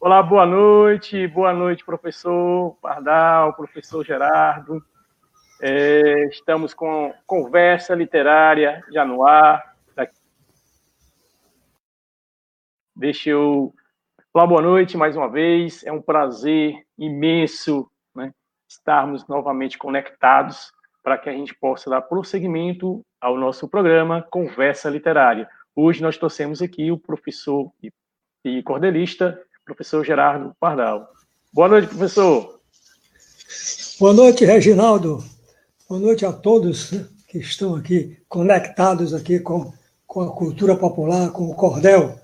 Olá, boa noite, boa noite, professor Pardal, professor Gerardo. É, estamos com conversa literária já no ar. Deixa eu Olá, boa noite mais uma vez. É um prazer imenso né, estarmos novamente conectados para que a gente possa dar prosseguimento ao nosso programa Conversa Literária. Hoje nós trouxemos aqui o professor e cordelista, professor Gerardo Pardal. Boa noite, professor. Boa noite, Reginaldo. Boa noite a todos que estão aqui conectados aqui com, com a cultura popular, com o cordel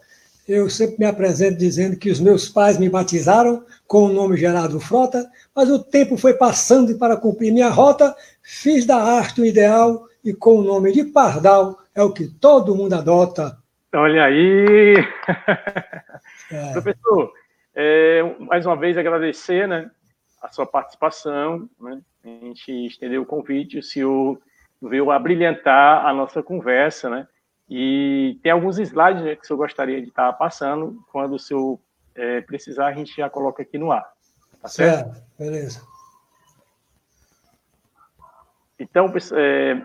eu sempre me apresento dizendo que os meus pais me batizaram com o nome Gerardo Frota, mas o tempo foi passando e para cumprir minha rota, fiz da arte o ideal e com o nome de Pardal é o que todo mundo adota. Olha aí! É. Professor, é, mais uma vez agradecer né, a sua participação, né? a gente estendeu o convite, o senhor veio a brilhantar a nossa conversa, né? E tem alguns slides né, que o senhor gostaria de estar passando. Quando o senhor é, precisar, a gente já coloca aqui no ar. Tá certo? certo. Beleza. Então, é,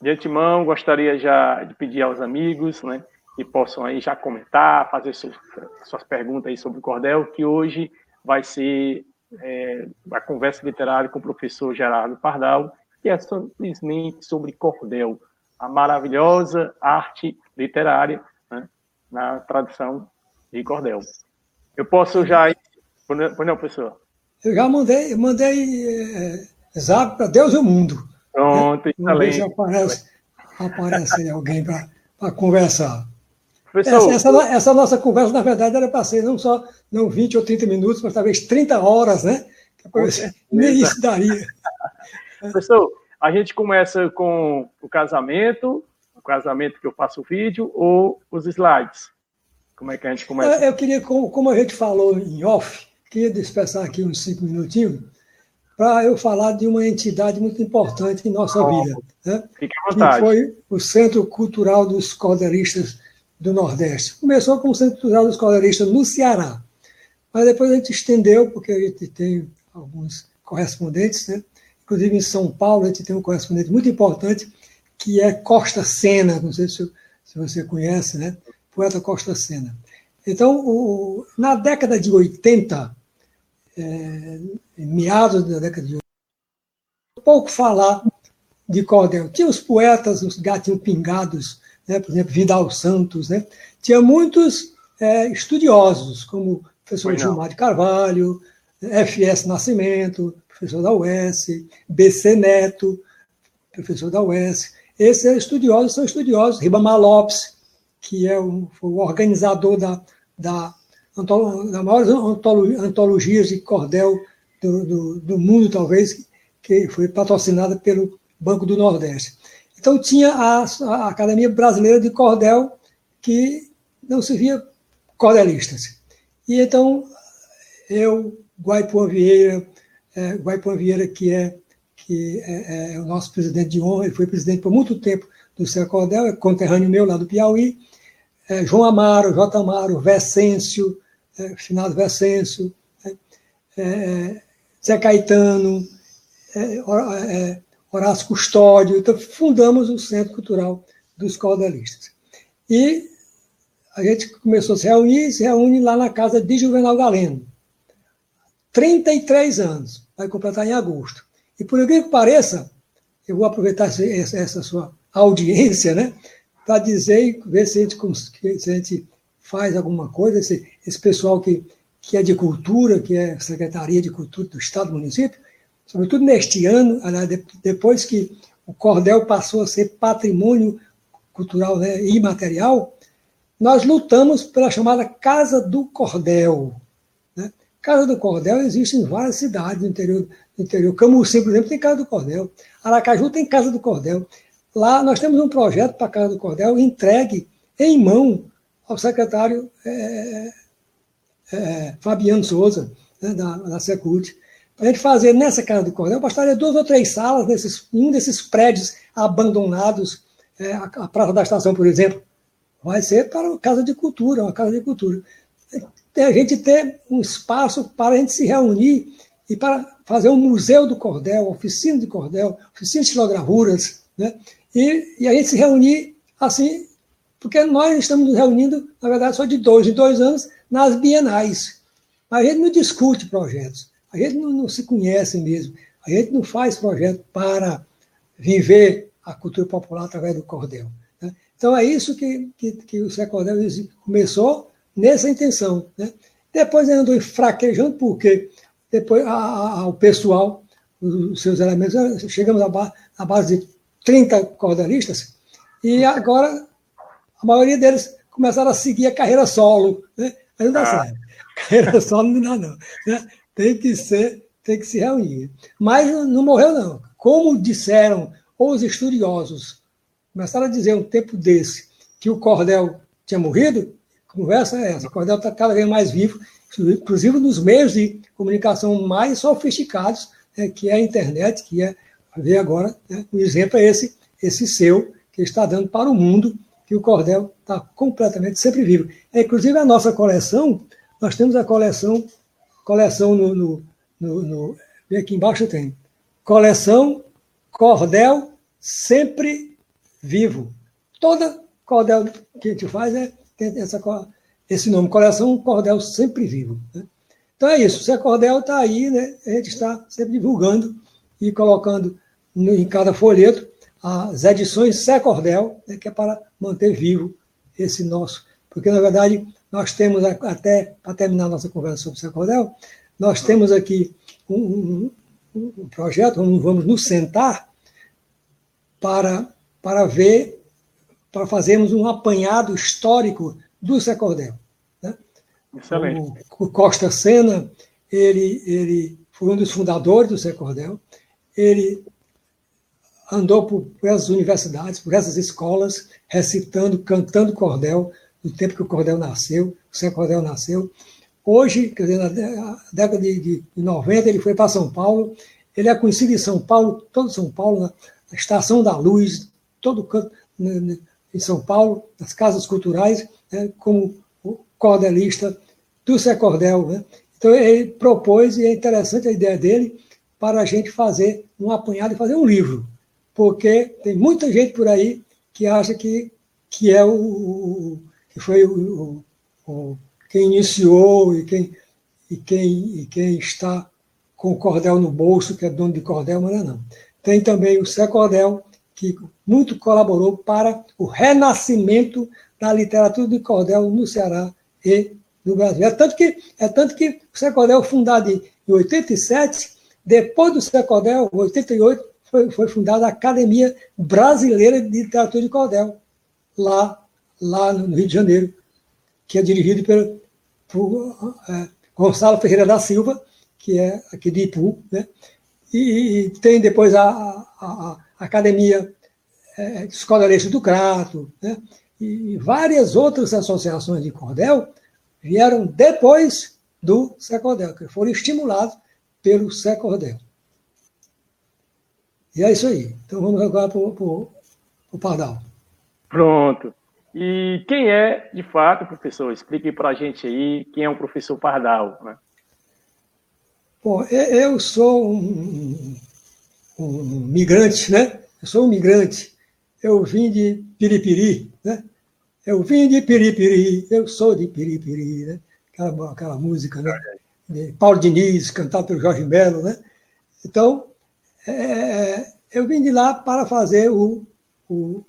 de antemão, gostaria já de pedir aos amigos né, que possam aí já comentar, fazer suas, suas perguntas aí sobre o cordel, que hoje vai ser é, a conversa literária com o professor Gerardo Pardal, que é simplesmente sobre cordel a maravilhosa arte literária né, na tradição de cordel. Eu posso já. Pois não, professor? Eu já mandei, mandei é, zap para Deus e o mundo. Pronto, né? excelente. aparece, aparece alguém para conversar. Essa, essa, essa, nossa conversa, na verdade, era para ser não só não 20 ou 30 minutos, mas talvez 30 horas, né? Nem isso daria. Professor, a gente começa com o casamento, o casamento que eu faço o vídeo, ou os slides? Como é que a gente começa? Eu queria, como a gente falou em off, queria dispensar aqui uns cinco minutinhos para eu falar de uma entidade muito importante em nossa oh, vida. Né? Fique à vontade. Que foi o Centro Cultural dos Cordelistas do Nordeste. Começou como Centro Cultural dos Cordelistas no Ceará, mas depois a gente estendeu, porque a gente tem alguns correspondentes, né? Inclusive, em São Paulo, a gente tem um correspondente muito importante, que é Costa Sena, não sei se, se você conhece, né? Poeta Costa Sena. Então, o, na década de 80, é, meados da década de 80, pouco falar de cordel. Tinha os poetas, os gatinhos pingados, né? por exemplo, Vidal Santos, né? tinha muitos é, estudiosos, como o professor Gilmar de Carvalho, F.S. Nascimento, professor da UES, BC Neto, professor da UES. Esses estudiosos são estudiosos, Ribamar Lopes, que é o, o organizador da, da, da maior antologia de cordel do, do, do, mundo, talvez, que foi patrocinada pelo Banco do Nordeste. Então, tinha a, a Academia Brasileira de Cordel, que não se via cordelistas. E então, eu, Guaipuã Vieira, é, Guaipan Vieira, que, é, que é, é, o nosso presidente de honra, ele foi presidente por muito tempo do Céu Cordel, é conterrâneo meu lá do Piauí, é, João Amaro, J. Amaro, Vescêncio, é, finado Vescêncio, é, é, Zé Caetano, Horácio Custódio, então fundamos o Centro Cultural dos Cordelistas. E a gente começou a se reunir, se reúne lá na casa de Juvenal Galeno. 33 anos vai completar em agosto. E por incrível que pareça, eu vou aproveitar essa, essa sua audiência, né, para dizer e ver se a, gente, se a gente faz alguma coisa, esse, esse pessoal que, que é de cultura, que é Secretaria de Cultura do Estado do município, sobretudo neste ano, depois que o cordel passou a ser patrimônio cultural né, imaterial, nós lutamos pela chamada Casa do Cordel. Casa do Cordel existe em várias cidades do interior. Do interior. Camusim, por exemplo, tem Casa do Cordel. Aracaju tem Casa do Cordel. Lá nós temos um projeto para a Casa do Cordel entregue em mão ao secretário é, é, Fabiano Souza, né, da, da Secult, para a gente fazer nessa Casa do Cordel, bastaria duas ou três salas, nesses, um desses prédios abandonados, é, a, a Praça da Estação, por exemplo, vai ser para a Casa de Cultura, uma Casa de Cultura. É, a gente ter um espaço para a gente se reunir e para fazer um museu do cordel, oficina de cordel, oficina de estilogravuras, né? E, e, a gente se reunir assim, porque nós estamos nos reunindo, na verdade, só de dois em dois anos, nas bienais. A gente não discute projetos, a gente não, não se conhece mesmo, a gente não faz projeto para viver a cultura popular através do cordel. Né? Então é isso que, que, que o Zé Cordel começou nessa intenção. Né? Depois andou fraquejando, porque depois a, a, o pessoal, os seus elementos, chegamos à, base de 30 cordelistas, e agora a maioria deles começaram a seguir a carreira solo. Né? Aí não dá ah. certo. Carreira solo não dá, não. Né? Tem que ser, tem que se reunir. Mas não morreu, não. Como disseram os estudiosos, começaram a dizer um tempo desse que o cordel tinha morrido, conversa é essa. O cordel está cada vez mais vivo, inclusive nos meios de comunicação mais sofisticados, né, que é a internet, que é, ver agora, né, o exemplo é esse, esse seu, que está dando para o mundo que o cordel está completamente sempre vivo. É, inclusive, a nossa coleção, nós temos a coleção, coleção no, no, no, no aqui embaixo tem, coleção cordel sempre vivo. Toda cordel que a gente faz é, tem essa, esse nome, coleção cordel sempre vivo. Né? Então é isso, o Zé Cordel está aí, né? a gente está sempre divulgando e colocando no, em cada folheto as edições Zé Cordel, né? que é para manter vivo esse nosso. Porque, na verdade, nós temos, até para terminar nossa conversa sobre o Zé Cordel, nós temos aqui um, um, um projeto, vamos nos sentar para, para ver, para fazermos um apanhado histórico do Zé Cordel. Excelente. O, Costa Sena, ele, ele foi um dos fundadores do Zé Cordel. Ele andou por, por essas universidades, por essas escolas, recitando, cantando cordel, no tempo que o cordel nasceu, o Cordel nasceu. Hoje, quer dizer, na década de, de 90, ele foi para São Paulo. Ele é conhecido em São Paulo, todo São Paulo, na Estação da Luz, todo canto né, né, em São Paulo, nas casas culturais, né, como cordelista do Zé Cordel. Né? Então, ele propôs, e é interessante a ideia dele, para a gente fazer um apanhado e fazer um livro. Porque tem muita gente por aí que acha que, que é o, que foi o, o, quem iniciou e quem, e, quem, e quem está com o cordel no bolso, que é dono de cordel, mas não é não. Tem também o Zé Cordel, que muito colaborou para o renascimento da literatura de cordel no Ceará e no Brasil. É tanto que, é tanto que o Secodel, fundado em 87, depois do Secodel, em 88, foi, foi fundada a Academia Brasileira de Literatura de Cordel, lá, lá no Rio de Janeiro, que é dirigido pelo, por é, Gonçalo Ferreira da Silva, que é aqui de Ipu, né? e, e tem depois a, a, a Academia é, Escola do Crato, né? e várias outras associações de cordel vieram depois do Secordel, que foram estimulados pelo Secordel. E é isso aí. Então vamos agora para o Pardal. Pronto. E quem é, de fato, professor? Explique para a gente aí quem é o professor Pardal. Né? Bom, eu sou um, um migrante, né? Eu sou um migrante. Eu vim de Piripiri, né? Eu vim de Piripiri, eu sou de Piripiri, né? Aquela, aquela música, né? De Paulo Diniz, cantado pelo Jorge Melo, né? Então, é, eu vim de lá para fazer o, o,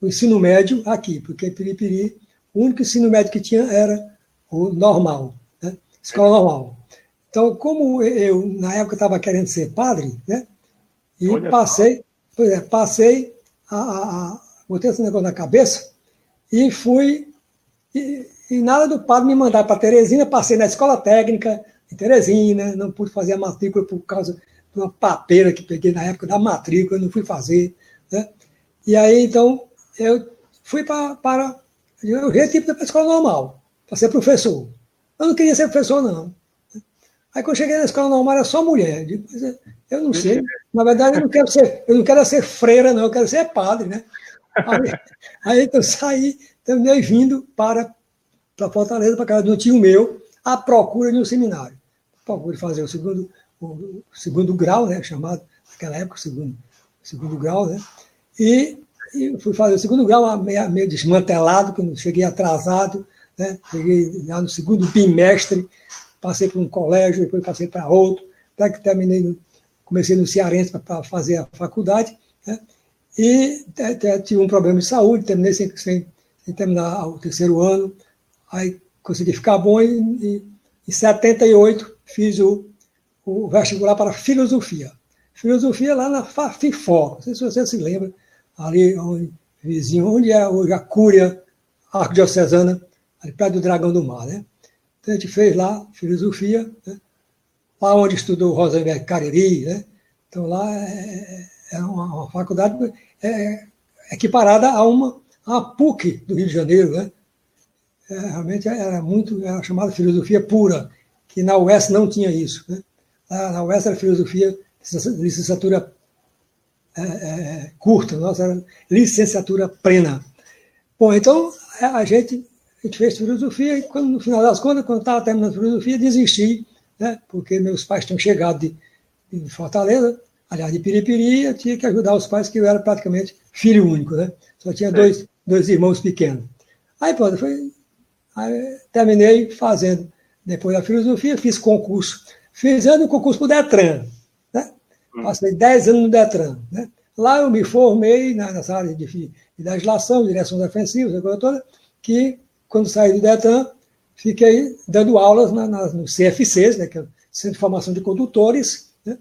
o, ensino médio aqui, porque Piripiri, o único ensino médio que tinha era o normal, né? escola normal. Então, como eu, na época, estava querendo ser padre, né? E Olha passei, é, passei a, a, a botei esse negócio na cabeça e fui. E, e nada do padre me mandar para Teresina, passei na escola técnica em Teresina, não pude fazer a matrícula por causa de uma papeira que peguei na época da matrícula, não fui fazer. Né? E aí, então, eu fui para. para eu tipo para a escola normal, para ser professor. Eu não queria ser professor, não. Aí quando eu cheguei na escola normal era só mulher. Eu, eu não sei. Na verdade, eu não quero ser, eu não quero ser freira, não, eu quero ser padre, né? Aí, aí então, eu saí, terminei vindo para, para Fortaleza, para casa de um tio meu, à procura de um seminário. Procura fazer o segundo, o segundo grau, né? Chamado, naquela época, o segundo, segundo grau, né? E, e fui fazer o segundo grau, meio, meio desmantelado, que cheguei atrasado, né? Cheguei lá no segundo bimestre, passei por um colégio, depois passei para outro, até que terminei, no, comecei no Cearense para fazer a faculdade, né? e tive um problema de saúde, terminei sem, sem, sem, terminar o terceiro ano, aí consegui ficar bom e, e em 78 fiz o, o vestibular para filosofia. Filosofia lá na FIFO, não sei se você se lembra, ali onde, vizinho, onde é hoje a Cúria Arquidiocesana, ali perto do Dragão do Mar, né? Então a gente fez lá filosofia, né? Lá onde estudou Rosenberg Cariri, né? Então lá é, é uma, uma, faculdade é, equiparada a uma a PUC do Rio de Janeiro, né? É, realmente era muito, era chamada filosofia pura, que na UES não tinha isso, né? Na UES era filosofia, licenciatura é, é, curta, nossa era licenciatura plena. Bom, então a gente a gente fez filosofia e, quando, no final das contas, quando estava terminando filosofia, desisti, né, porque meus pais tinham chegado de, de Fortaleza, aliás, de Piripiri, eu tinha que ajudar os pais, que eu era praticamente filho único, né? Só tinha dois, dois irmãos pequenos. Aí, pronto, foi, aí, terminei fazendo, depois da filosofia, fiz concurso. Fiz ano concurso para o Detran, né? Hum. Passei 10 anos no Detran, né? Lá eu me formei nessa área de, de legislação, direção defensiva, coisa toda, que quando saí do Detran, fiquei dando aulas na, na, no CFCs, né, que é o Centro de Formação de Condutores, né,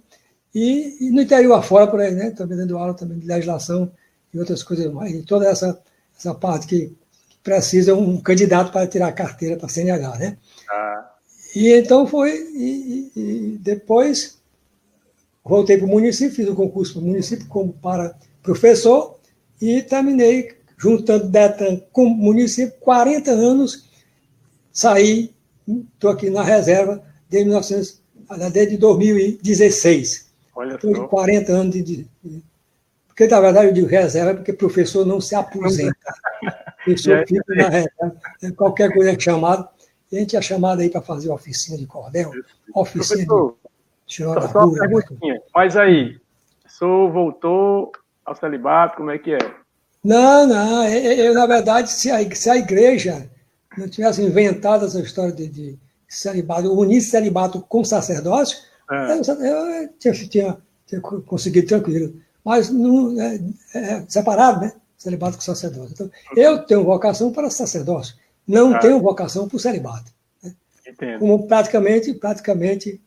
e, e, no interior afora, por aí, né, também dando aula também de legislação e outras coisas mais, e toda essa, essa parte que, precisa um candidato para tirar a carteira para a CNH, né. Ah. E então foi, e, e depois voltei para o município, fiz o concurso para o município como para professor e terminei juntando Detran com o município, 40 anos, saí, estou aqui na reserva desde, 1900, desde 2016. Olha Estou de 40 anos de, de, Porque, na verdade, eu digo reserva porque professor não se aposenta. professor fica na reserva. Né, qualquer coisa é chamado. A gente é chamado aí para fazer oficina de cordel, oficina professor, de uma perguntinha. Mas aí, o senhor voltou ao celibato, como é que é? Não, não. Eu, na verdade, se a, se a igreja não tivesse inventado essa história de, de celibato, unir celibato com sacerdócio, é. eu, eu tinha, tinha, tinha, conseguido tranquilo. Mas não, é, é, separado, né? Celibato com sacerdócio. Então, eu tenho vocação para sacerdócio, não é. tenho vocação para o celibato. Né? Como praticamente, praticamente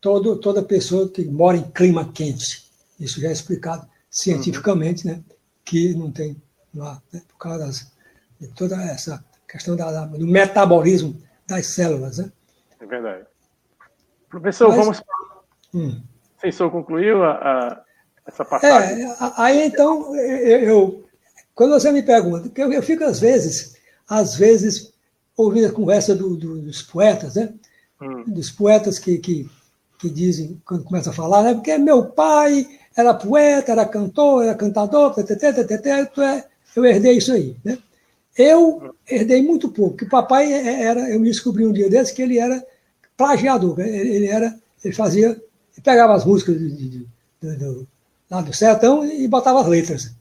todo, toda pessoa que mora em clima quente. Isso já é explicado cientificamente, uhum. né? que não tem lá, né, por causa das, de toda essa questão da, do metabolismo das células. Né? É verdade. Professor, Mas, vamos. Hum. Você concluiu a, a, essa passagem? É, aí então, eu, eu, quando você me pergunta, eu, eu, fico às vezes, às vezes, ouvindo a conversa do, do, dos poetas, né? Hum. Dos poetas que, que, que dizem, quando começa a falar, né? Porque meu pai era poeta, era cantor, era cantador, é, eu herdei isso aí. Né? Eu herdei muito pouco, o papai é, é, era, eu me descobri um dia desse que ele era plagiador, né? ele era, ele fazia, ele pegava as músicas de, de, de, do, lá do sertão e botava as letras,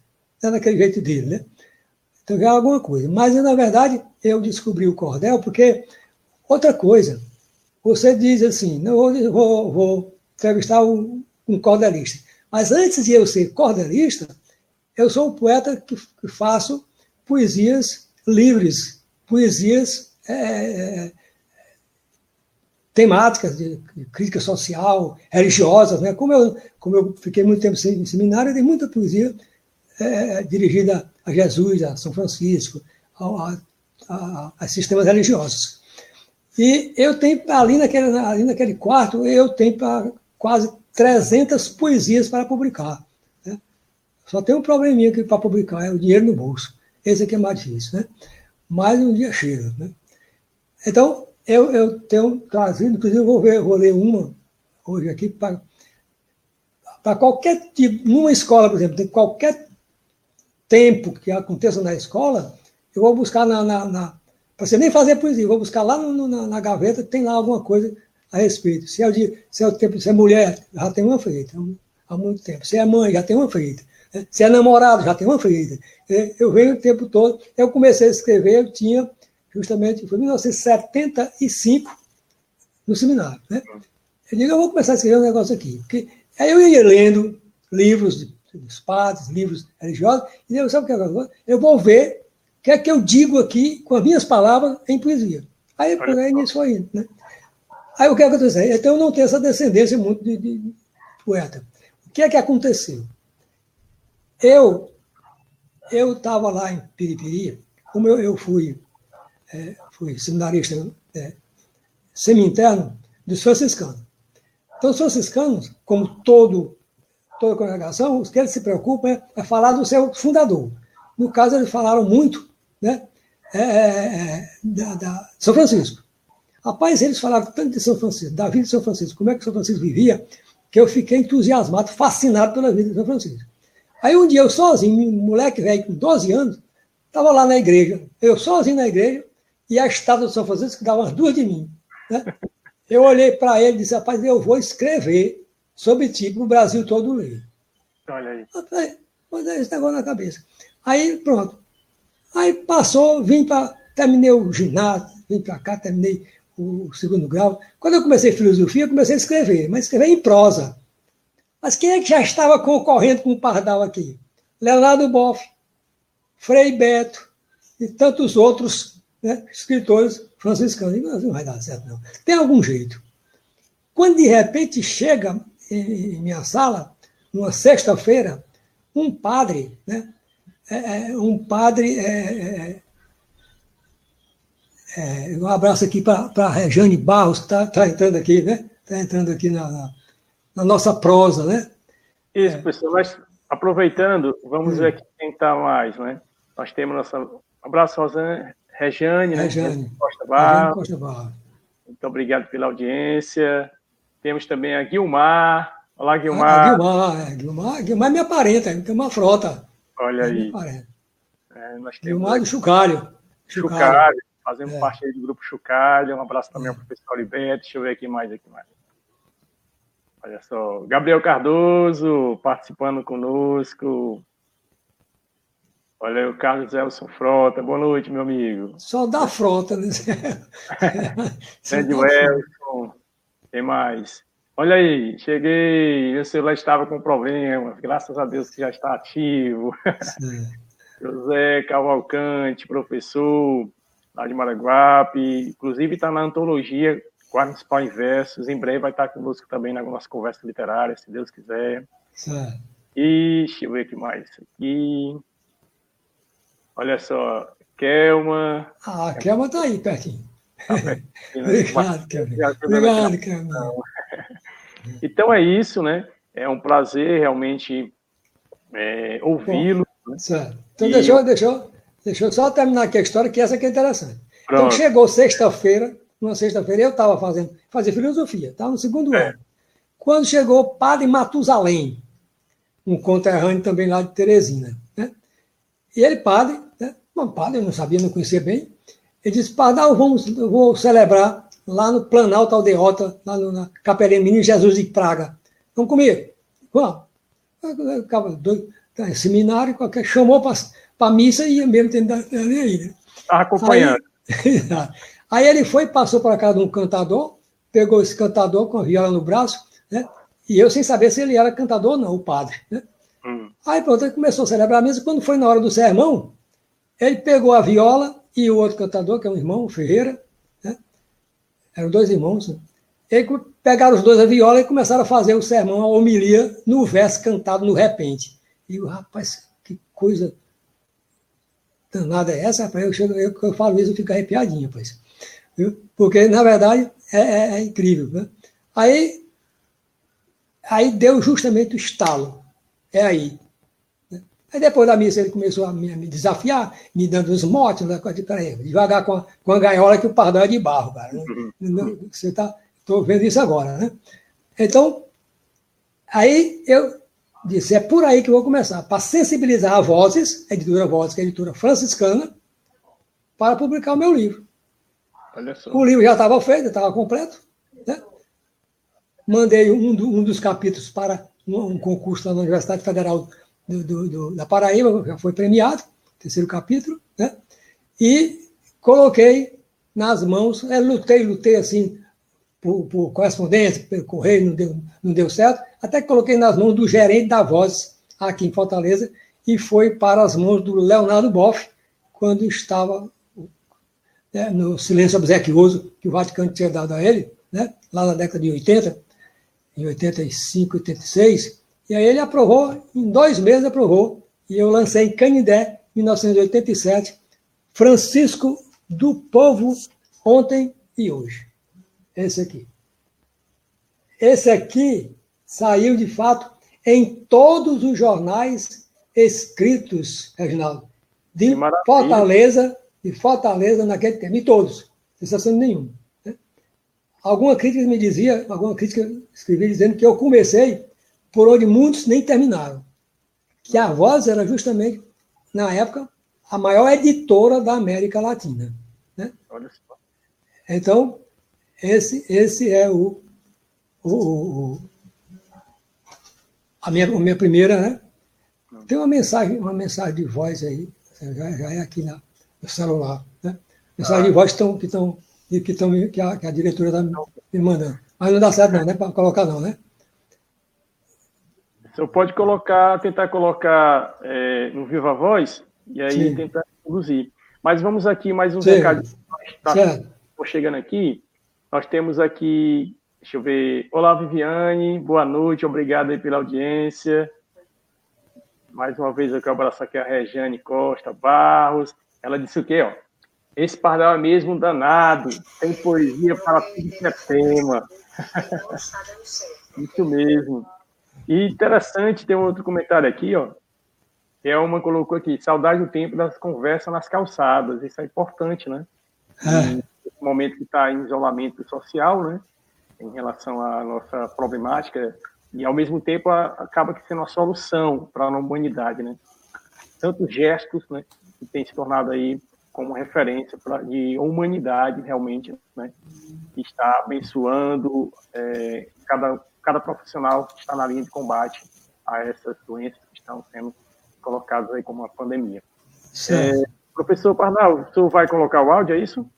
era daquele jeito dele, né? Então era alguma coisa. Mas, na verdade, eu descobri o cordel porque, outra coisa, você diz assim, não, vou, vou, vou entrevistar um, um cordelista. Mas antes de eu ser cordelista, eu sou um poeta que, que faço poesias livres, poesias é, é, temáticas de, crítica social, religiosas. Né? Como, eu, como eu fiquei muito tempo em seminário, tem muita poesia é, dirigida a Jesus, a São Francisco, a, a, a, sistemas religiosos. E eu tenho, ali naquele, ali naquele quarto, eu tenho quase 300 poesias para publicar. Né? Só tem um probleminha para publicar, é o dinheiro no bolso. Esse aqui é mais difícil, né? Mas um dia chega. Né? Então, eu, eu tenho trazido, inclusive eu vou, ver, vou ler uma hoje aqui para qualquer tipo, numa escola, por exemplo, tem qualquer tempo que aconteça na escola, eu vou buscar na. na, na para você nem fazer poesia, eu vou buscar lá no, na, na, gaveta, tem lá alguma coisa a respeito. Se é, de, se é o tempo, se é mulher, já tem uma feita há muito tempo. Se é mãe, já tem uma feita. Se é namorado, já tem uma feita. É, eu venho o tempo todo. Eu comecei a escrever, eu tinha justamente, foi em 1975, no seminário. Né? Eu digo, eu vou começar a escrever um negócio aqui. Porque aí eu ia lendo livros dos padres, livros religiosos, e eu, sabe o que eu Eu vou ver o que é que eu digo aqui com as minhas palavras em poesia. Aí, por aí nisso foi indo. Né? Aí o que aconteceu? Então eu não tenho essa descendência muito de, de poeta. O que é que aconteceu? Eu eu estava lá em Piripiri, como eu, eu fui, é, fui seminarista é, semi-interno dos franciscanos. Então, os franciscanos, como todo toda congregação, o que eles se preocupam é, é, falar do seu fundador. No caso, eles falaram muito né, é, é, é, da, da, São Francisco. Rapaz, eles falaram tanto de São Francisco, da vida de São Francisco, como é que São Francisco vivia, que eu fiquei entusiasmado, fascinado pela vida de São Francisco. Aí um dia eu sozinho, moleque velho com 12 anos, estava lá na igreja, eu sozinho na igreja, e a estátua de São Francisco dava umas duas de mim. Né? Eu olhei para ele e disse, rapaz, eu vou escrever sobre ti para o Brasil todo ler. Olha aí. Rapaz, é esse negócio na cabeça. Aí, pronto. Aí passou, vim para. Terminei o ginásio, vim para cá, terminei o segundo grau. Quando eu comecei filosofia, eu comecei a escrever, mas escrever em prosa. Mas quem é que já estava concorrendo com o Pardal aqui? Leonardo Boff, Frei Beto e tantos outros né, escritores franciscanos. Não vai dar certo, não. Tem algum jeito. Quando de repente chega em minha sala, numa sexta-feira, um padre, né, é, é um padre é, é, é, um abraço aqui para a Rejane Barros, que está tá entrando aqui, né? Está entrando aqui na, na, na, nossa prosa, né? Isso, é. pessoal. Mas aproveitando, vamos ver aqui quem está mais, né? Nós temos nossa. Um abraço, Rosane, né? Rejane. Costa Barros. Costa Barros. Muito obrigado pela audiência. Temos também a Guilmar. Olá, Guilmar. Ah, Guilmar, é, Guilmar, Guilmar é minha parenta, tem uma frota. Olha é aí. É, nós temos Guilmar do Chucalho. Chucalho fazendo é. parte do grupo Chucalha. Um abraço também é. ao professor Olivetti. Deixa eu ver aqui mais aqui mais. Olha só, Gabriel Cardoso participando conosco. Olha aí, o Carlos Elson Frota. Boa noite, meu amigo. Só da frota, né? Grande Elson. Tem mais. Olha aí, cheguei, meu celular estava com problemas, graças a Deus que já está ativo. José Cavalcante, professor, lá de Maraguape, inclusive está na antologia Quatro Principal em Versos, em breve vai estar conosco também na nossa conversa literária, se Deus quiser. Certo. E deixa eu ver o que mais aqui. Olha só, Kelma. Ah, a Kelma está aí pertinho. Tá Obrigado, Kelma. Obrigado, Kelma. Então é isso, né? É um prazer realmente é, ouvi-lo. Né? Certo. Então e... deixa, Deixa eu só terminar aqui a história, que essa que é interessante. Então, Pronto. Então chegou sexta-feira, numa sexta-feira, eu estava fazendo fazia filosofia, estava no segundo é. ano. Quando chegou o padre Matusalém, um conterrâneo também lá de Teresina. Né? E ele, padre, né? um padre, eu não sabia, não conhecia bem, ele disse, padre, eu, vamos, eu vou celebrar lá no Planalto Aldeota, lá no, na Capelinha Menino Jesus de Praga. Vamos comigo? Vamos. Doido, tá, seminário, qualquer, chamou para a missa e ia mesmo tendo ali aí. Né? Acompanhando. Aí, aí, ele foi, passou para casa de um cantador, pegou esse cantador com a viola no braço, né? E eu sem saber se ele era cantador ou não, o padre. Né? Hum. Aí pronto, ele começou a celebrar a missa. Quando foi na hora do sermão, ele pegou a viola e o outro cantador, que é um irmão, o Ferreira, né? eram dois irmãos, né? Eles pegaram os dois a viola e começaram a fazer o sermão, a homilia, no verso cantado no repente. E o rapaz, que coisa danada é essa? Rapaz, eu, chego, eu, eu falo isso, eu fico arrepiadinho, rapaz. Viu? Porque, na verdade, é, é, é incrível. Né? Aí, aí deu justamente o estalo. É aí. Né? Aí depois da missa ele começou a me, a me desafiar, me dando os motes, né? Peraí, devagar com a, com a gaiola que o pardal é de barro, cara. Uhum. Você tá, estou vendo isso agora, né? Então, aí eu disse, é por aí que eu vou começar, para sensibilizar a Vozes, a editora Vozes, que é a editora franciscana, para publicar o meu livro. O livro já estava feito, estava completo. Né? Mandei um, do, um, dos capítulos para um, concurso na Universidade Federal do, do, da Paraíba, já foi premiado, terceiro capítulo, né? e coloquei nas mãos, é, lutei, lutei assim, por, por correspondência, pelo correio, não deu, não deu certo, até que coloquei nas mãos do gerente da Voz, aqui em Fortaleza, e foi para as mãos do Leonardo Boff, quando estava né, no silêncio obsequioso que o Vaticano tinha dado a ele, né, lá na década de 80, em 85, 86, e aí ele aprovou, em dois meses aprovou, e eu lancei em Canindé, em 1987, Francisco do Povo, ontem e hoje. Esse aqui. Esse aqui saiu, de fato, em todos os jornais escritos, Reginaldo, de Fortaleza, de Fortaleza naquele tempo, em todos, sem exceção nenhuma. Né? Alguma crítica me dizia, alguma crítica escrevi dizendo que eu comecei por onde muitos nem terminaram. Que a Voz era justamente, na época, a maior editora da América Latina. Né? Então, esse, esse é o, o, o a, minha, a minha primeira, né? Tem uma mensagem, uma mensagem de voz aí, já, já é aqui na, celular, né? Mensagem ah. de voz que estão, que estão, que, estão, que, a, que a diretora está me mandando. Mas não dá certo não, né? Para colocar não, né? Você pode colocar, tentar colocar é, no Viva Voz e aí Sim. tentar conduzir. Mas vamos aqui mais um recado. Tá chegando aqui. Nós temos aqui, deixa eu ver, olá Viviane, boa noite, obrigado aí pela audiência. Mais uma vez eu quero abraçar aqui a Regiane Costa Barros. Ela disse o quê, ó? Esse pardal é mesmo danado, tem poesia para tudo que é tema. Isso mesmo. E interessante, tem um outro comentário aqui, ó. É uma colocou aqui, saudade do tempo das conversas nas calçadas. Isso é importante, né? É momento que está em isolamento social, né, em relação à nossa problemática, e ao mesmo tempo a, acaba sendo uma solução para a humanidade, né? Tantos gestos, né, que tem se tornado aí como referência pra, de humanidade realmente, né, que está abençoando é, cada cada profissional que está na linha de combate a essas doenças que estão sendo colocadas aí como uma pandemia. É, professor Parnal, o senhor vai colocar o áudio, é isso?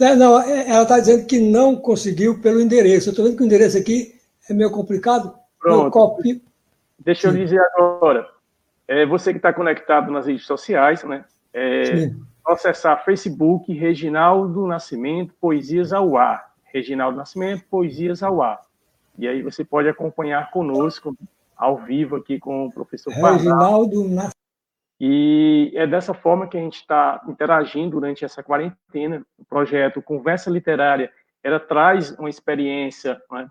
É, não, é, ela está dizendo que não conseguiu pelo endereço. Eu estou vendo que o endereço aqui é meio complicado. Pronto. Copio... Deixa eu dizer agora. É, você que está conectado nas redes sociais, né? É, acessar Facebook Reginaldo Nascimento Poesias ao Ar. Reginaldo Nascimento Poesias ao Ar. E aí você pode acompanhar conosco ao vivo aqui com o professor Reginaldo Nascimento. E é dessa forma que a gente está interagindo durante essa quarentena. O projeto Conversa Literária ela traz uma experiência né,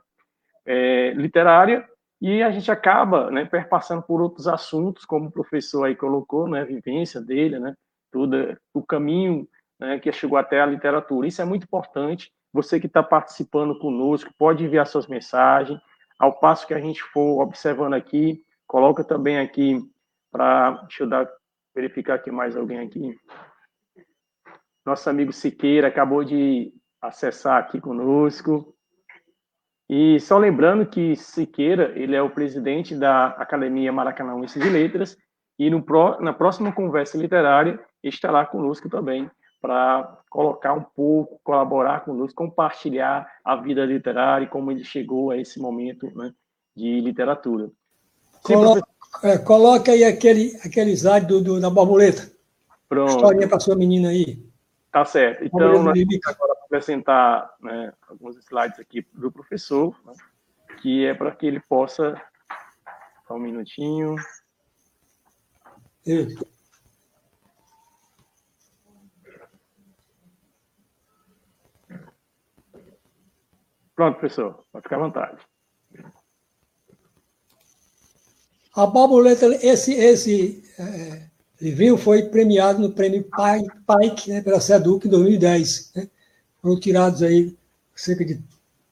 é, literária e a gente acaba né, perpassando por outros assuntos, como o professor aí colocou, né, a vivência dele, né, tudo, o caminho né, que chegou até a literatura. Isso é muito importante. Você que está participando conosco pode enviar suas mensagens. Ao passo que a gente for observando aqui, coloca também aqui para, deixa eu dar, verificar aqui mais alguém aqui. Nosso amigo Siqueira acabou de acessar aqui conosco. E só lembrando que Siqueira, ele é o presidente da Academia Maracanãense de Letras, e no, na próxima conversa literária estará conosco também para colocar um pouco, colaborar conosco, compartilhar a vida literária e como ele chegou a esse momento né, de literatura. Sim, Coloca, é, coloca aí aquele, aquele slide do, do, da borboleta. Pronto. Historinha para sua menina aí. Tá certo. Então, nós vamos agora apresentar né, alguns slides aqui do professor, né, que é para que ele possa. Só um minutinho. Pronto, professor. Pode ficar à vontade. A borboleta, esse, esse é, livrinho foi premiado no prêmio Pike, né, pela SEDUC em 2010. Né? Foram tirados aí cerca de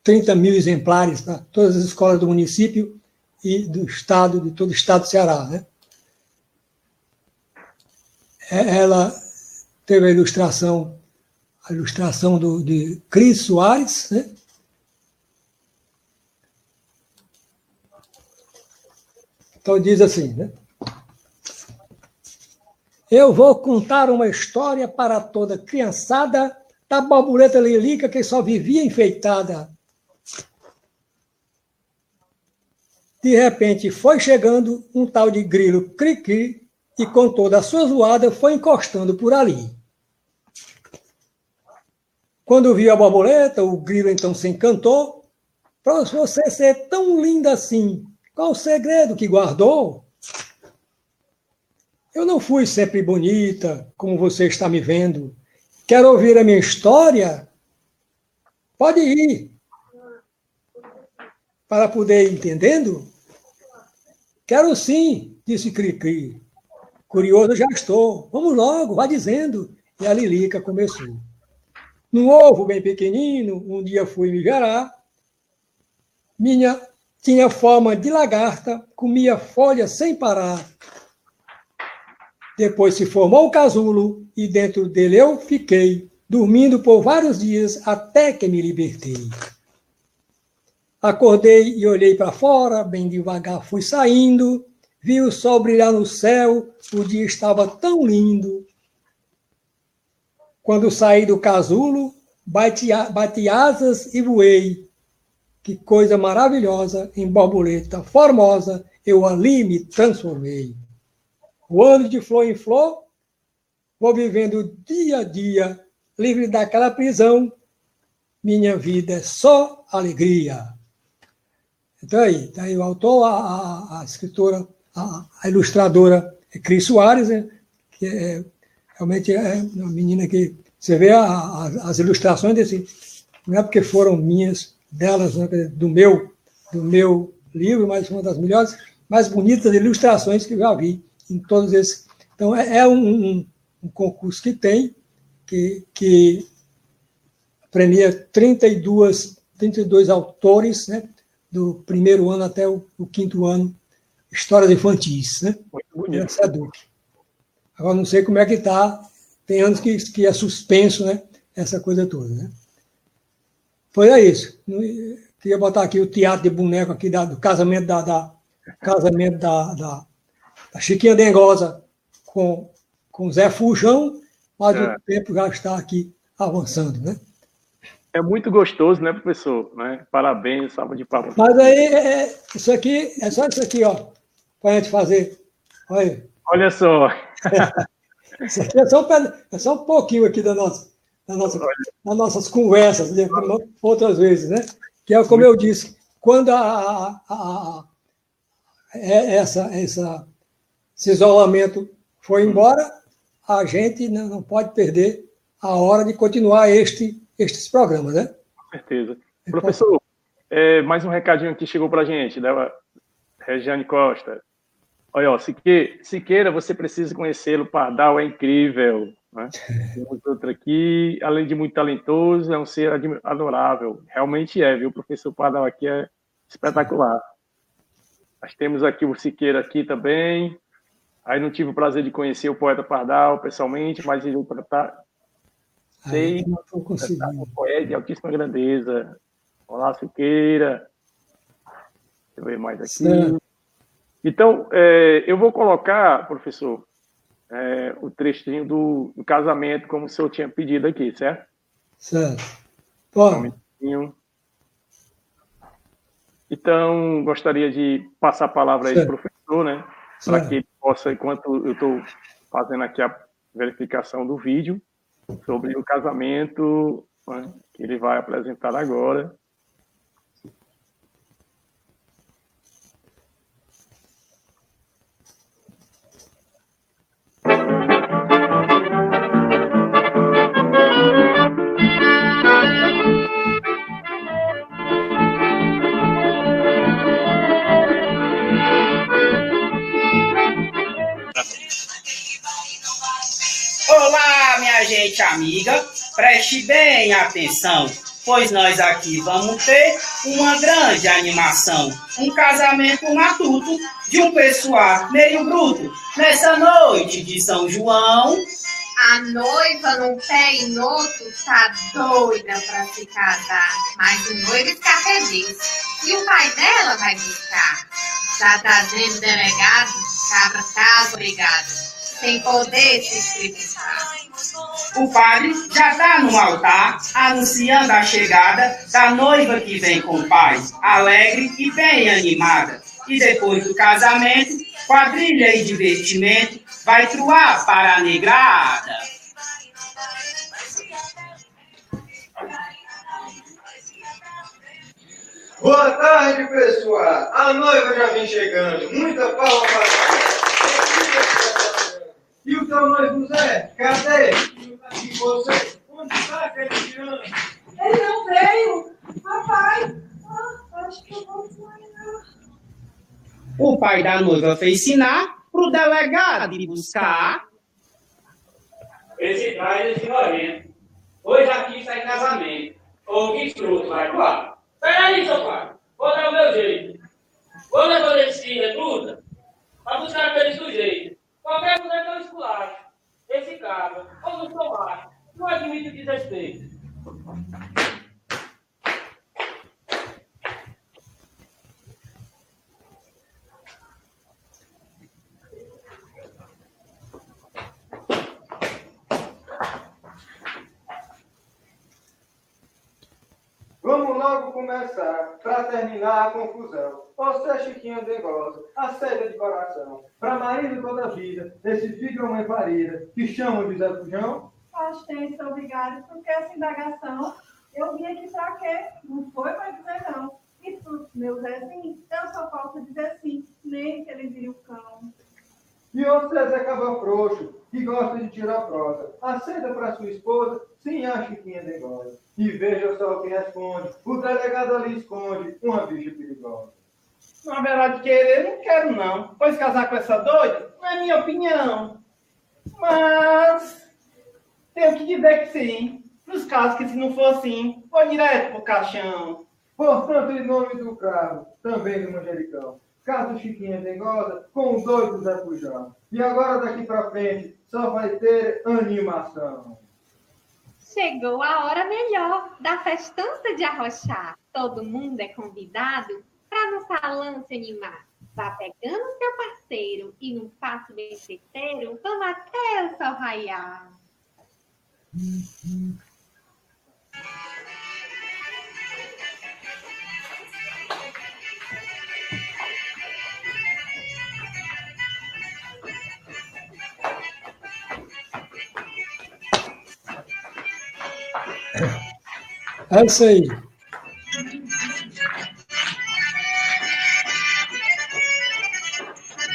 30 mil exemplares para todas as escolas do município e do estado, de todo o estado do Ceará. Né? É, ela teve a ilustração, a ilustração do, de Cris Soares, né? Então diz assim, né? Eu vou contar uma história para toda criançada da borboleta lilica que só vivia enfeitada. De repente foi chegando um tal de grilo cri-cri e com toda a sua zoada foi encostando por ali. Quando viu a borboleta, o grilo então se encantou. Para você ser tão linda assim, qual o segredo que guardou? Eu não fui sempre bonita, como você está me vendo. Quer ouvir a minha história? Pode ir. Para poder ir entendendo? Quero sim, disse Cricri. Curioso já estou. Vamos logo, vá dizendo. E a Lilica começou. Num ovo bem pequenino, um dia fui me gerar. Minha tinha forma de lagarta, comia folha sem parar. Depois se formou o casulo e dentro dele eu fiquei, dormindo por vários dias até que me libertei. Acordei e olhei para fora, bem devagar fui saindo, vi o sol brilhar no céu, o dia estava tão lindo. Quando saí do casulo, bati, bati asas e voei. Que coisa maravilhosa, em borboleta formosa, eu ali me transformei. Voando de flor em flor, vou vivendo dia a dia, livre daquela prisão. Minha vida é só alegria. Então aí, tá aí o autor, a, a, a escritora, a, a, ilustradora é Cris Soares, né, que é, realmente é uma menina que você vê as ilustrações desse, não é porque foram minhas, delas, né, do meu, do meu livro, mas uma das melhores, mais bonitas ilustrações que eu já vi em todos esses. Então é, é um, um, um concurso que tem que, que premia 32, 32 autores, né? do primeiro ano até o, o quinto ano, histórias infantis, né? Muito bonito. Agora, não sei como é que está, tem anos que, que é suspenso, né? Essa coisa toda, né? Pois é isso. Queria botar aqui o teatro de boneco aqui da, do casamento da, da casamento da, da, da, Chiquinha Dengosa com, com Zé Fujão, mas é. o tempo já está aqui avançando, né? É muito gostoso, né, professor? Né? Parabéns, salva de palmas. Mas aí, é, é, isso aqui, é só isso aqui, ó, para a gente fazer. Olha, Olha só. isso aqui é só, um, é só um pouquinho aqui da nossa, da nossa, das nossas conversas, né, outras vezes, né? Que é como eu disse, quando a, a, a, é, essa, essa, esse isolamento foi embora, a gente não pode perder a hora de continuar este estes programas, né? Com certeza. Então, Professor, é, mais um recadinho que chegou para a gente, da Regiane Costa. Olha, ó, Siqueira, Siqueira, você precisa conhecê-lo, Pardal é incrível. Né? Temos outro aqui, além de muito talentoso, é um ser adorável. Realmente é, viu? O professor Pardal aqui é espetacular. Nós temos aqui o Siqueira aqui também. Aí não tive o prazer de conhecer o poeta Pardal pessoalmente, mas ele está Sei, não estou conseguindo. Poeta de altíssima grandeza. Olá, Siqueira. Deixa eu ver mais aqui. Certo. Então, é, eu vou colocar, professor, é, o trechinho do, do, casamento, como o senhor tinha pedido aqui, certo? Certo. Pode. Então, gostaria de passar a palavra aí para o professor, né? Para que ele possa, enquanto eu estou fazendo aqui a verificação do vídeo, sobre o casamento né, que ele vai apresentar agora. Gente amiga, preste bem atenção, pois nós aqui vamos ter uma grande animação. Um casamento matuto de um pessoal meio bruto. Nessa noite de São João, a noiva num pé e outro tá doida pra se casar, mas o noivo escapediz. E o pai dela vai buscar. Já trazendo delegado, cabra casa obrigado, sem poder se explicar. O padre já está no altar, anunciando a chegada da noiva que vem com o pai, alegre e bem animada. E depois do casamento, quadrilha e divertimento, vai truar para a negrada. Boa tarde, pessoal. A noiva já vem chegando. Muita palma para E o teu noivo Zé? Cadê? E você? Onde está aquele tirano? Ele não veio. Papai. Ah, acho que eu vou O pai da noiva fez sinal para o delegado ir buscar. Esse traz esse nojento. Hoje aqui está em casamento. Ou que escroto, vai voar. Peraí, seu pai. Vou dar o meu jeito. Vou levar esse recruta para buscar aquele sujeito. Qualquer mulher que eu esculacho. Esse cara, ou no seu macho, não admito desrespeito. Vamos logo começar, para terminar a confusão. Você, Chiquinho Dengosa, aceita de coração. Para marido toda vida, esse filho é uma parida, que chamam de Zé Fujão? Que ser obrigado, porque essa indagação eu vim aqui para quê? Não foi para dizer não. E tu, meu Zezinho, eu só posso dizer sim, nem que ele vire o cão. E você, Zé Cava Frouxo, que gosta de tirar prosa, aceita para sua esposa, sim, a Chiquinha Dengosa. E veja só o que responde. O delegado ali esconde uma bicha perigosa. Na verdade, querer, não quero não. Pois casar com essa doida, não é minha opinião. Mas, tenho que dizer que sim. Nos casos que se não for assim, vou direto pro caixão. Portanto, em nome do carro, também do manjericão. Caso Chiquinha Dengosa com o doido Zé Pujão. E agora daqui pra frente, só vai ter animação. Chegou a hora melhor da festança de arrochar. Todo mundo é convidado para no salão se animar. Vá pegando seu parceiro e num passo bem certeiro, vamos até o sol raiar. É isso aí.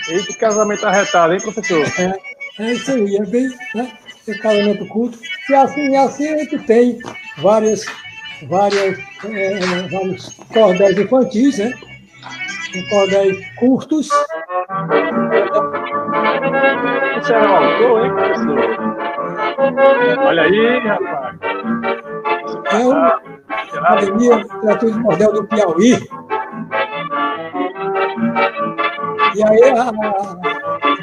Eita, casamento arretado, hein, professor? É, é isso aí, é bem, né? É casamento culto. E assim, e assim a gente tem várias, várias, é, é vários cordéis infantis, né? Tem cordéis curtos. Você é um autor, hein, professor? Olha aí, rapaz. É uma Academia de Literatura de Cordel do Piauí. E aí a, a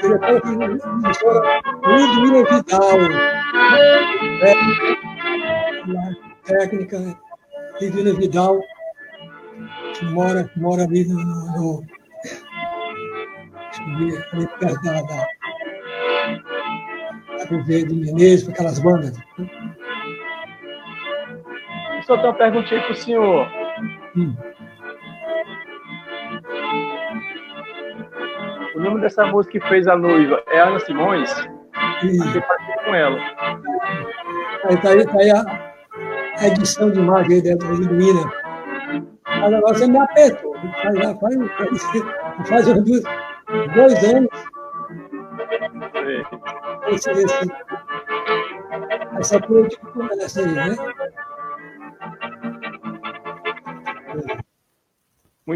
diretora foi a professora Ludmila Vidal, né? técnica Ludmila Vidal, que mora, mora ali no, no, no ali perto da, da, da de Menezes, com aquelas bandas. Só tem uma perguntinha para o senhor. Hum. O nome dessa música que fez a noiva é Ana Simões? E, Você partiu com ela. aí tá aí, tá aí a, a edição de imagem aí dentro de Minas. Mas agora você me apertou. Faz, já faz, faz, faz uns dois, dois anos É. esse, esse, essa política começa aí, né?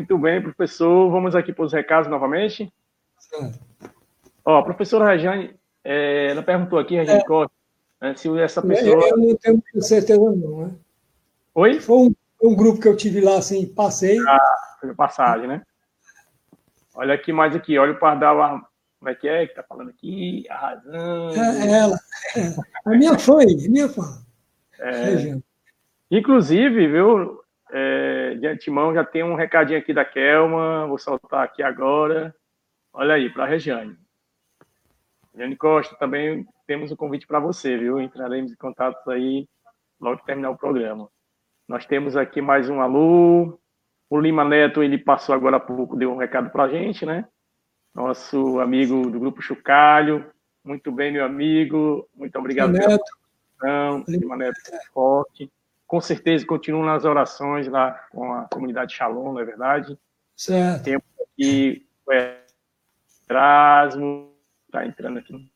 Muito bem, professor. Vamos aqui para os recados novamente. Certo. Ó, a professora Rejane, é, ela perguntou aqui, Rejane É. Costa, Né? Se essa pessoa. Eu não tenho certeza, não. Né? Oi? Foi um, um, grupo que eu tive lá, assim, passei. Ah, foi passagem, né? Olha aqui mais aqui, olha o Pardal. Como é que é que tá falando aqui? Arrasando. É, é ela. É. A minha fã minha fã. É. Inclusive, viu, é, de antemão já tem um recadinho aqui da Kelma, vou soltar aqui agora. Olha aí, para a Regiane. Regiane Costa, também temos um convite para você, viu? Entraremos em contato aí logo que terminar o programa. Nós temos aqui mais um alô. O Lima Neto, ele passou agora há pouco, deu um recado para a gente, né? Nosso amigo do Grupo Chucalho. Muito bem, meu amigo. Muito obrigado Neto. pela Lima Neto forte. Com certeza continua nas orações lá com a comunidade Shalom, não é verdade? Certo. Temos aqui o Erasmo, está entrando aqui.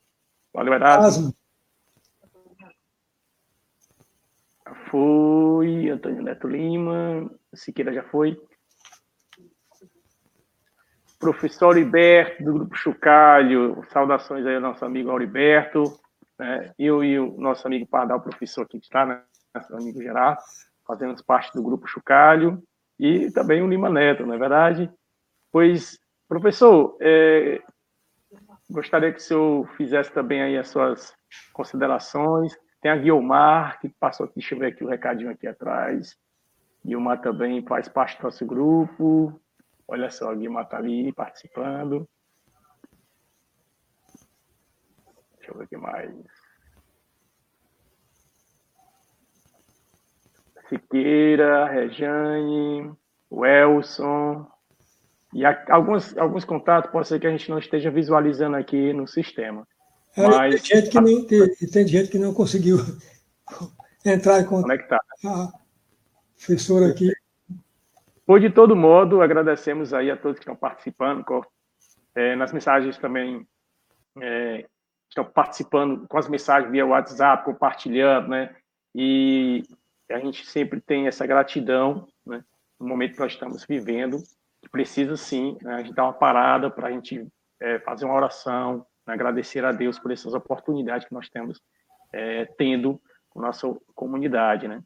Valeu, Erasmo. Foi, Antônio Neto Lima, Siqueira já foi. Professor Auriberto, do Grupo Chucalho, saudações aí ao nosso amigo Auriberto, né? eu e o nosso amigo Pardal, professor que está, né? Amigo Gerardo, fazemos parte do Grupo Chucalho, e também o Lima Neto, não é verdade? Pois, professor, é, gostaria que o senhor fizesse também aí as suas considerações. Tem a Guilmar, que passou aqui, deixa eu ver aqui o recadinho aqui atrás. Guilmar também faz parte do nosso grupo. Olha só, a Guilmar está ali participando. Deixa eu ver o que mais. Siqueira, Rejane, Welson, e alguns, alguns contatos pode ser que a gente não esteja visualizando aqui no sistema. É, mas... tem, gente que não, tem, tem gente que não conseguiu entrar em contato. Conectar. A professora aqui. Por de todo modo, agradecemos aí a todos que estão participando. É, nas mensagens também é, estão participando com as mensagens via WhatsApp, compartilhando, né? E a gente sempre tem essa gratidão, né? No momento que nós estamos vivendo que precisa sim né, a gente dar uma parada para a gente é, fazer uma oração, né, agradecer a Deus por essas oportunidades que nós temos é, tendo com nossa comunidade, né?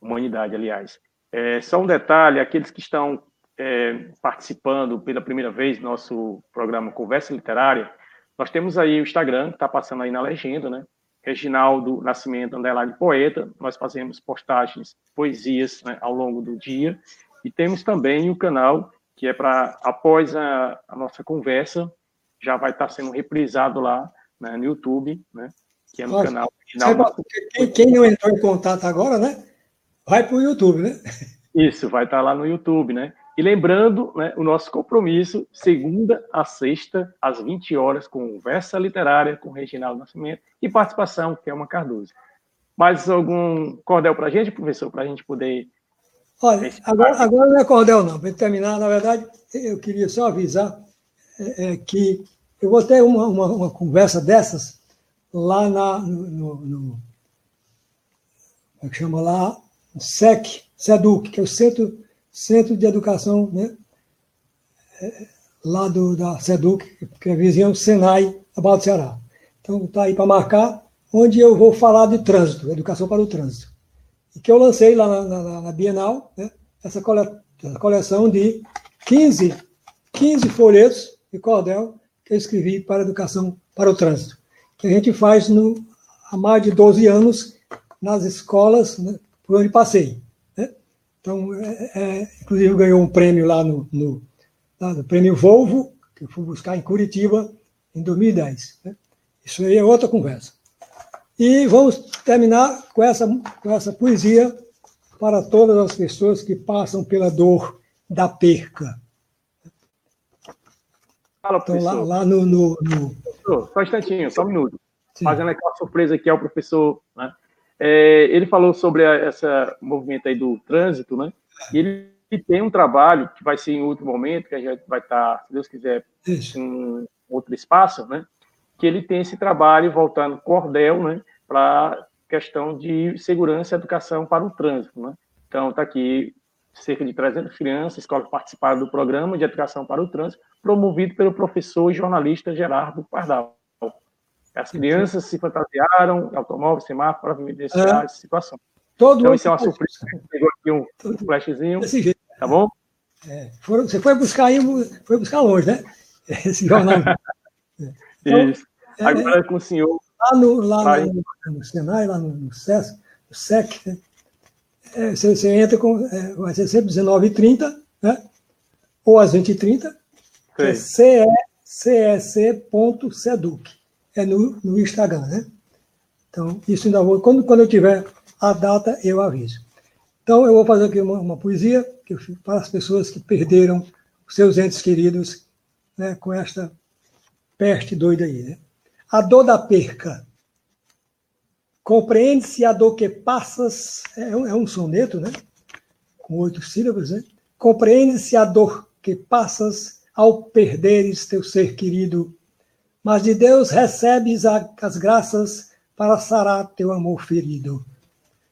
Humanidade, aliás. É, só um detalhe: aqueles que estão é, participando pela primeira vez do nosso programa Conversa Literária, nós temos aí o Instagram, que está passando aí na legenda, né? Reginaldo Nascimento Underline Poeta. Nós fazemos postagens, poesias né, ao longo do dia. E temos também o canal que é para, após a, a, nossa conversa, já vai estar sendo reprisado lá né, no YouTube, né? Que é no Nossa, canal final. Quem, quem, não entrou em contato agora, né? Vai para o YouTube, né? Isso, vai estar lá no YouTube, né? E lembrando né, o nosso compromisso, segunda a sexta, às 20 horas, conversa literária com Reginaldo Nascimento e participação, que é uma Cardoso. Mais algum cordel para a gente, professor, para a gente poder Olha, agora, agora não é cordel, não. Para terminar, na verdade, eu queria só avisar é, é, que eu vou ter uma, uma, uma, conversa dessas lá na, no, no, no como é que chama lá? SEC, SEDUC, que é o Centro, Centro de Educação, né? Lá do, da SEDUC, que é a vizinha Senai, da Barra do Ceará. Então, está aí para marcar, onde eu vou falar de trânsito, educação para o trânsito e que eu lancei lá na, na, na Bienal, né, essa, cole, coleção de 15, 15 folhetos de cordel que eu escrevi para a educação para o trânsito, que a gente faz no, há mais de 12 anos nas escolas né, por onde passei. Então, é, é, inclusive, ganhou um prêmio lá no, no, lá no prêmio Volvo, que eu fui buscar em Curitiba em 2010. Né? Isso aí é outra conversa. E vamos terminar com essa, com essa poesia para todas as pessoas que passam pela dor da perca. Fala, então, lá, lá no, no, no... Só um instantinho, só um minuto. Sim. Fazendo aquela surpresa aqui ao professor. Né? É, ele falou sobre esse movimento aí do trânsito, né? E ele tem um trabalho que vai ser em outro momento, que a gente vai estar, se Deus quiser, em outro espaço, né? que ele tem esse trabalho voltando cordel, né, para questão de segurança e educação para o trânsito, né? Então está aqui cerca de 300 crianças, escolas participaram do programa de educação para o trânsito, promovido pelo professor e jornalista Gerardo Pardal. As crianças se fantasiaram, automóvel, semáforo, para vivenciar É. essa situação. Todo Então, isso é uma surpresa. Pegou aqui um Todo- flashzinho, Desse jeito. tá bom? É. Foram- você foi buscar aí, foi buscar longe, né? Esse jornal. Então, Isso. Agora é com o senhor. Lá no, lá no, no Senai, lá no, no SESC, no SEC, né? É, você, você entra com. é, vai ser sempre 19h30, né? Ou às 20h30, que é cesc.seduc. É no, no Instagram, né? Então, isso ainda vou. Quando, quando eu tiver a data, eu aviso. Então, eu vou fazer aqui uma, uma poesia que eu para as pessoas que perderam seus entes queridos né, com esta peste doida aí. Né? A dor da perca. Compreende-se a dor que passas. É um, é um soneto, né? Com oito sílabas, né? Compreende-se a dor que passas ao perderes teu ser querido, mas de Deus recebes as graças para sarar teu amor ferido.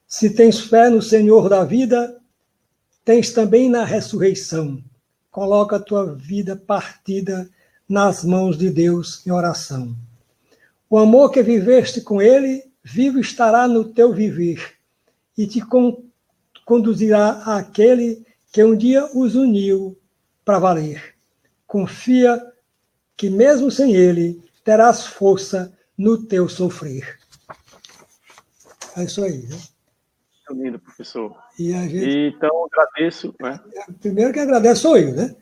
Se tens fé no Senhor da vida, tens também na ressurreição. Coloca a tua vida partida nas mãos de Deus em oração. O amor que viveste com Ele, vivo estará no teu viver e te con- conduzirá àquele que um dia os uniu para valer. Confia que, mesmo sem Ele, terás força no teu sofrer. É isso aí. Né? Muito lindo, professor. E gente, então, agradeço. Né? primeiro que agradeço sou eu, né?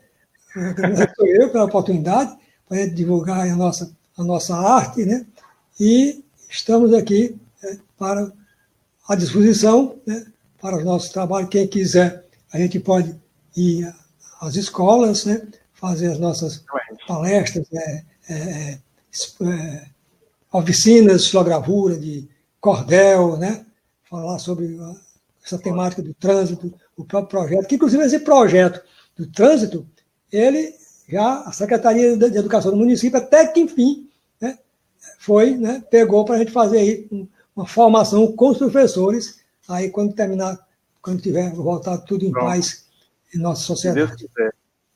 Agradeço sou eu pela oportunidade para divulgar a nossa, a nossa arte, né? E estamos aqui né, para à disposição né, para os nossos trabalhos. Quem quiser, a gente pode ir às escolas, né? Fazer as nossas palestras, né, é, es- é, oficinas de xilogravura, de cordel, né? Falar sobre a- essa temática do trânsito, o próprio projeto, que inclusive esse projeto do trânsito, ele já, a Secretaria de Educação do município, até que enfim, né, foi, né, pegou para a gente fazer aí um- uma formação com os professores, aí quando terminar, quando tiver voltado tudo em Pronto. paz em nossa Se Deus sociedade. quiser.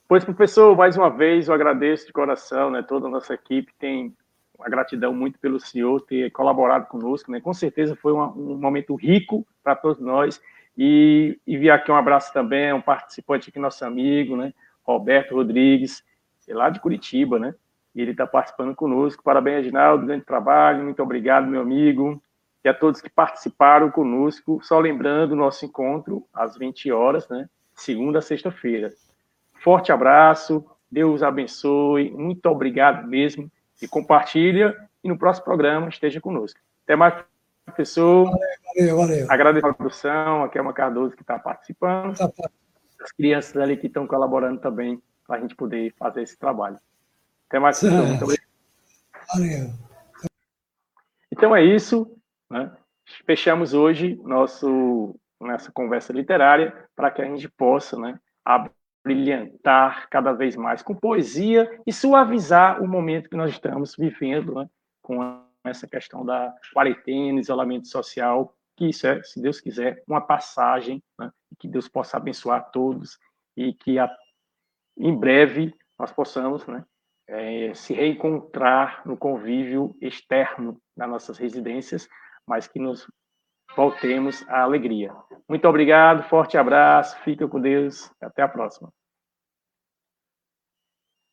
Pois, professor, mais uma vez eu agradeço de coração, né? Toda a nossa equipe tem uma gratidão muito pelo senhor ter colaborado conosco, né? Com certeza foi uma- um momento rico para todos nós. E enviar aqui um abraço também a um participante aqui, nosso amigo, né? Roberto Rodrigues, é lá de Curitiba, né? E ele está participando conosco. Parabéns, Reginaldo, grande trabalho, muito obrigado, meu amigo. E a todos que participaram conosco. Só lembrando nosso encontro às 20 horas, né? Segunda a sexta-feira. Forte abraço, Deus abençoe, muito obrigado mesmo. E compartilha e no próximo programa esteja conosco. Até mais, professor. Valeu, valeu. Agradeço a produção, a Kelma Cardoso que está participando, Tá, tá. as crianças ali que estão colaborando também para a gente poder fazer esse trabalho. Até mais, professor. Muito obrigado. Valeu. Então é isso. Né? Fechamos hoje nosso, nossa conversa literária para que a gente possa né, brilhantar cada vez mais com poesia e suavizar o momento que nós estamos vivendo né, com essa questão da quarentena, isolamento social, que isso é, se Deus quiser, uma passagem, né, que Deus possa abençoar todos e que a, em breve nós possamos né, é, se reencontrar no convívio externo das nossas residências, mas que nos voltemos à alegria. Muito obrigado, forte abraço, fica com Deus, até a próxima.